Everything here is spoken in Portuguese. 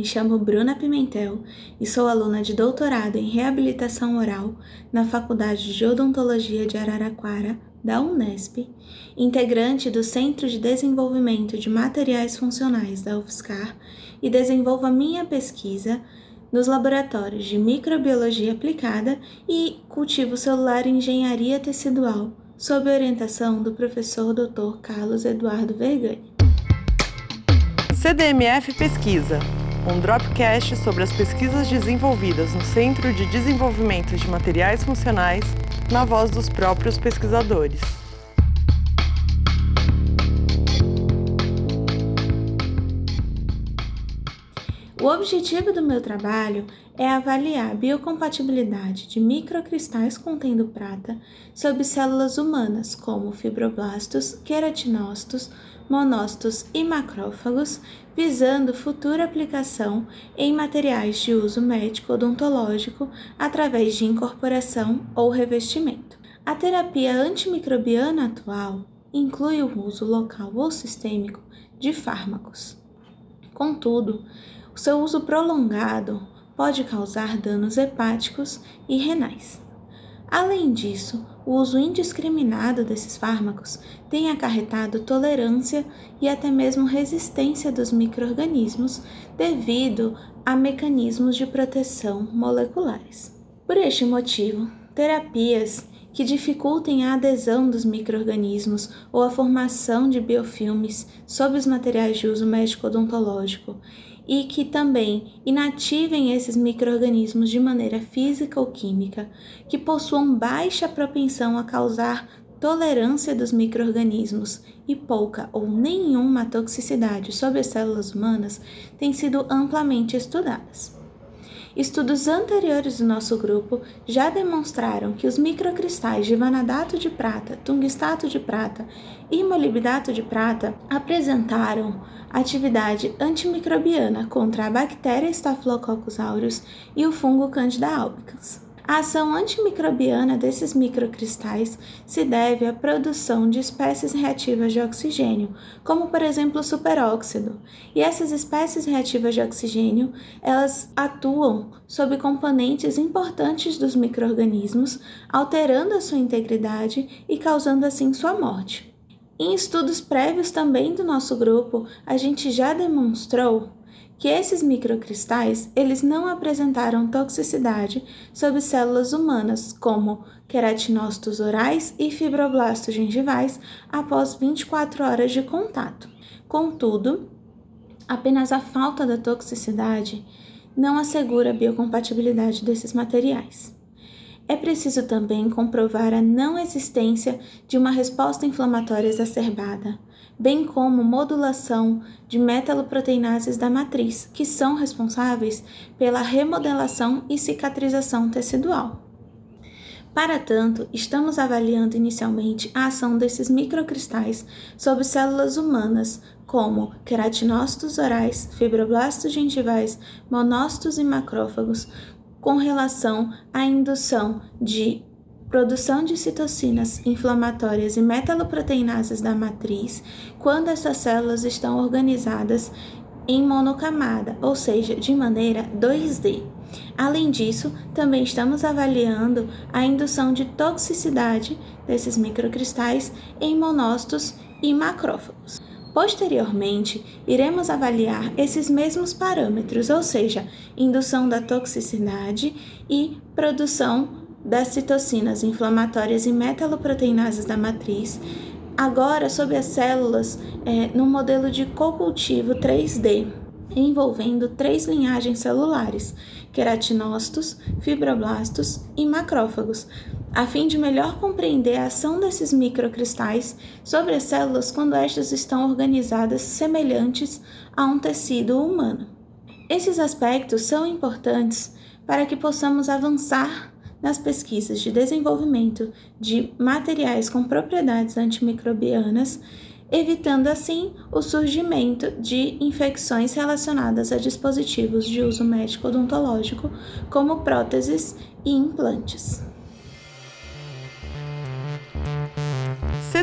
Me chamo Bruna Pimentel e sou aluna de doutorado em reabilitação oral na Faculdade de Odontologia de Araraquara, da Unesp, integrante do Centro de Desenvolvimento de Materiais Funcionais da UFSCar e desenvolvo a minha pesquisa nos laboratórios de microbiologia aplicada e cultivo celular e engenharia tecidual, sob orientação do professor Dr. Carlos Eduardo Vergani. CDMF Pesquisa um Dropcast sobre as pesquisas desenvolvidas no Centro de Desenvolvimento de Materiais Funcionais, na voz dos próprios pesquisadores. O objetivo do meu trabalho é avaliar a biocompatibilidade de microcristais contendo prata sobre células humanas, como fibroblastos, queratinócitos, monócitos e macrófagos, visando futura aplicação em materiais de uso médico odontológico através de incorporação ou revestimento. A terapia antimicrobiana atual inclui o uso local ou sistêmico de fármacos. Contudo, o seu uso prolongado pode causar danos hepáticos e renais. Além disso, o uso indiscriminado desses fármacos tem acarretado tolerância e até mesmo resistência dos microorganismos devido a mecanismos de proteção moleculares. Por este motivo, terapias que dificultem a adesão dos microorganismos ou a formação de biofilmes sob os materiais de uso médico odontológico e que também inativem esses microorganismos de maneira física ou química, que possuam baixa propensão a causar tolerância dos microorganismos e pouca ou nenhuma toxicidade sobre as células humanas têm sido amplamente estudadas. Estudos anteriores do nosso grupo já demonstraram que os microcristais de vanadato de prata, tungstato de prata e molibdato de prata apresentaram atividade antimicrobiana contra a bactéria Staphylococcus aureus e o fungo Candida albicans. A ação antimicrobiana desses microcristais se deve à produção de espécies reativas de oxigênio, como por exemplo o superóxido. E essas espécies reativas de oxigênio, elas atuam sobre componentes importantes dos microorganismos, alterando a sua integridade e causando assim sua morte. Em estudos prévios também do nosso grupo, a gente já demonstrou que esses microcristais eles não apresentaram toxicidade sobre células humanas, como queratinócitos orais e fibroblastos gengivais, após 24 horas de contato. Contudo, apenas a falta da toxicidade não assegura a biocompatibilidade desses materiais. É preciso também comprovar a não existência de uma resposta inflamatória exacerbada, bem como modulação de metaloproteinases da matriz, que são responsáveis pela remodelação e cicatrização tecidual. Para tanto, estamos avaliando inicialmente a ação desses microcristais sobre células humanas, como queratinócitos orais, fibroblastos gengivais, monócitos e macrófagos, com relação à indução de produção de citocinas inflamatórias e metaloproteinases da matriz quando essas células estão organizadas em monocamada, ou seja, de maneira 2D. Além disso, também estamos avaliando a indução de toxicidade desses microcristais em monócitos e macrófagos. Posteriormente, iremos avaliar esses mesmos parâmetros, ou seja, indução da toxicidade e produção das citocinas inflamatórias e metaloproteinases da matriz, agora sob as células é, no modelo de cocultivo 3D, envolvendo três linhagens celulares, queratinócitos, fibroblastos e macrófagos, a fim de melhor compreender a ação desses microcristais sobre as células quando estas estão organizadas semelhantes a um tecido humano. Esses aspectos são importantes para que possamos avançar nas pesquisas de desenvolvimento de materiais com propriedades antimicrobianas, evitando assim o surgimento de infecções relacionadas a dispositivos de uso médico odontológico, como próteses e implantes.